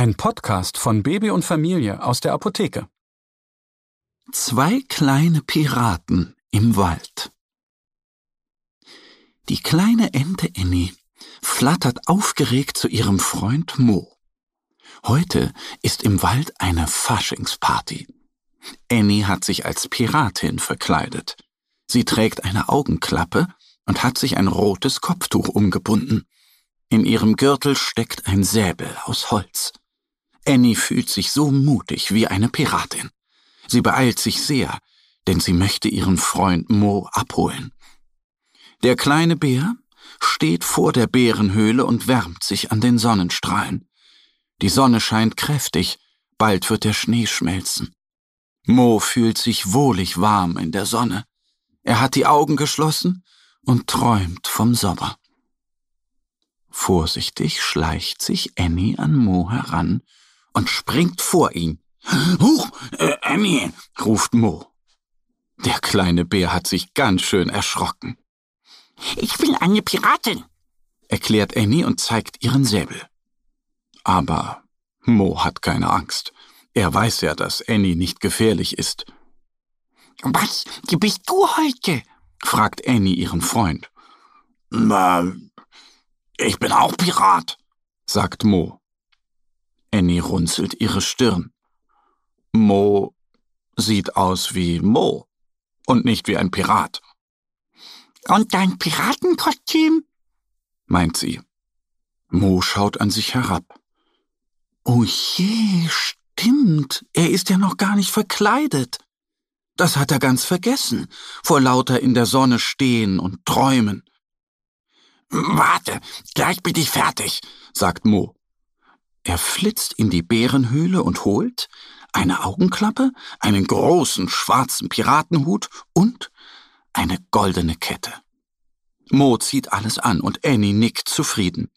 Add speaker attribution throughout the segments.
Speaker 1: Ein Podcast von Baby und Familie aus der Apotheke.
Speaker 2: Zwei kleine Piraten im Wald. Die kleine Ente Annie flattert aufgeregt zu ihrem Freund Mo. Heute ist im Wald eine Faschingsparty. Annie hat sich als Piratin verkleidet. Sie trägt eine Augenklappe und hat sich ein rotes Kopftuch umgebunden. In ihrem Gürtel steckt ein Säbel aus Holz. Annie fühlt sich so mutig wie eine Piratin. Sie beeilt sich sehr, denn sie möchte ihren Freund Mo abholen. Der kleine Bär steht vor der Bärenhöhle und wärmt sich an den Sonnenstrahlen. Die Sonne scheint kräftig, bald wird der Schnee schmelzen. Mo fühlt sich wohlig warm in der Sonne. Er hat die Augen geschlossen und träumt vom Sommer. Vorsichtig schleicht sich Annie an Mo heran und springt vor ihn. Huch, äh, Annie, ruft Mo. Der kleine Bär hat sich ganz schön erschrocken.
Speaker 3: Ich bin eine Piratin,
Speaker 2: erklärt Annie und zeigt ihren Säbel. Aber Mo hat keine Angst. Er weiß ja, dass Annie nicht gefährlich ist.
Speaker 3: Was bist du heute?
Speaker 2: fragt Annie ihren Freund. Na, ich bin auch Pirat, sagt Mo. Annie runzelt ihre Stirn. Mo sieht aus wie Mo und nicht wie ein Pirat.
Speaker 3: Und dein Piratenkostüm?
Speaker 2: meint sie. Mo schaut an sich herab. Oh je, stimmt, er ist ja noch gar nicht verkleidet. Das hat er ganz vergessen, vor lauter in der Sonne stehen und träumen.
Speaker 3: Warte, gleich bin ich fertig,
Speaker 2: sagt Mo. Er flitzt in die Bärenhöhle und holt eine Augenklappe, einen großen schwarzen Piratenhut und eine goldene Kette. Mo zieht alles an und Annie nickt zufrieden.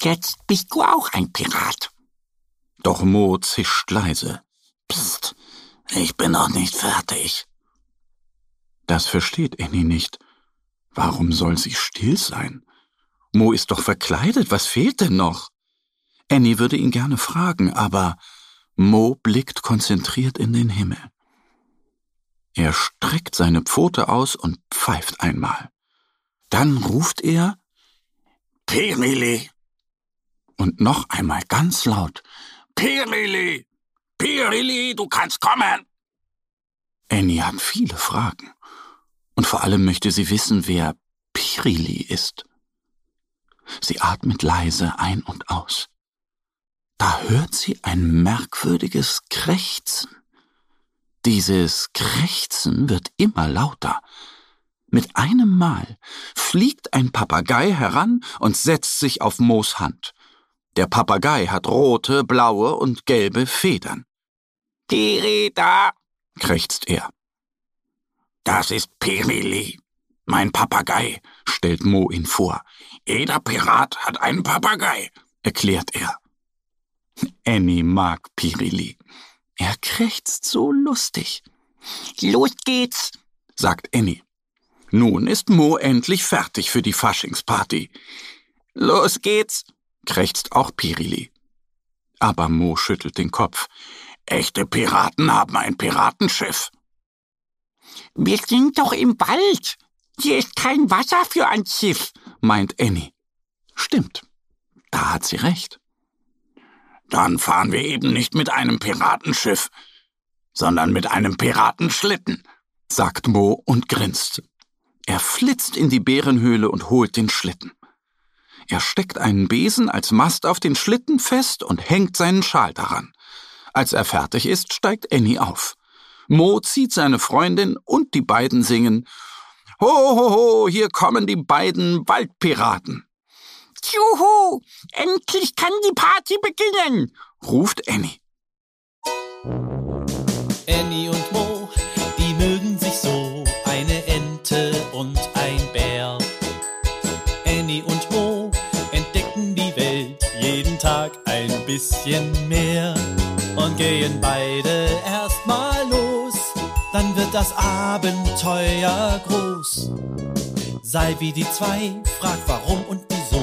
Speaker 3: Jetzt bist du auch ein Pirat.
Speaker 2: Doch Mo zischt leise. Psst, ich bin noch nicht fertig. Das versteht Annie nicht. Warum soll sie still sein? Mo ist doch verkleidet, was fehlt denn noch? Annie würde ihn gerne fragen, aber Mo blickt konzentriert in den Himmel. Er streckt seine Pfote aus und pfeift einmal. Dann ruft er
Speaker 3: Pirili.
Speaker 2: Und noch einmal ganz laut
Speaker 3: Pirili. Pirili, du kannst kommen.
Speaker 2: Annie hat viele Fragen. Und vor allem möchte sie wissen, wer Pirili ist. Sie atmet leise ein und aus. Hört sie ein merkwürdiges Krächzen. Dieses Krächzen wird immer lauter. Mit einem Mal fliegt ein Papagei heran und setzt sich auf Moos Hand. Der Papagei hat rote, blaue und gelbe Federn.
Speaker 3: Pirita,
Speaker 2: krächzt er.
Speaker 3: Das ist Pirili, mein Papagei,
Speaker 2: stellt Mo ihn vor.
Speaker 3: Jeder Pirat hat einen Papagei,
Speaker 2: erklärt er. Annie mag Pirili. Er krächzt so lustig.
Speaker 3: Los geht's,
Speaker 2: sagt Annie. Nun ist Mo endlich fertig für die Faschingsparty.
Speaker 3: Los geht's,
Speaker 2: krächzt auch Pirili. Aber Mo schüttelt den Kopf.
Speaker 3: Echte Piraten haben ein Piratenschiff. Wir sind doch im Wald. Hier ist kein Wasser für ein Schiff,
Speaker 2: meint Annie. Stimmt. Da hat sie recht.
Speaker 3: Dann fahren wir eben nicht mit einem Piratenschiff, sondern mit einem Piratenschlitten,
Speaker 2: sagt Mo und grinst. Er flitzt in die Bärenhöhle und holt den Schlitten. Er steckt einen Besen als Mast auf den Schlitten fest und hängt seinen Schal daran. Als er fertig ist, steigt Annie auf. Mo zieht seine Freundin und die beiden singen Ho, ho, ho, hier kommen die beiden Waldpiraten.
Speaker 4: Juhu! Endlich kann die Party beginnen!
Speaker 5: ruft Annie.
Speaker 6: Annie und Mo, die mögen sich so, eine Ente und ein Bär. Annie und Mo entdecken die Welt jeden Tag ein bisschen mehr und gehen beide erstmal los, dann wird das Abenteuer groß. Sei wie die zwei, frag warum und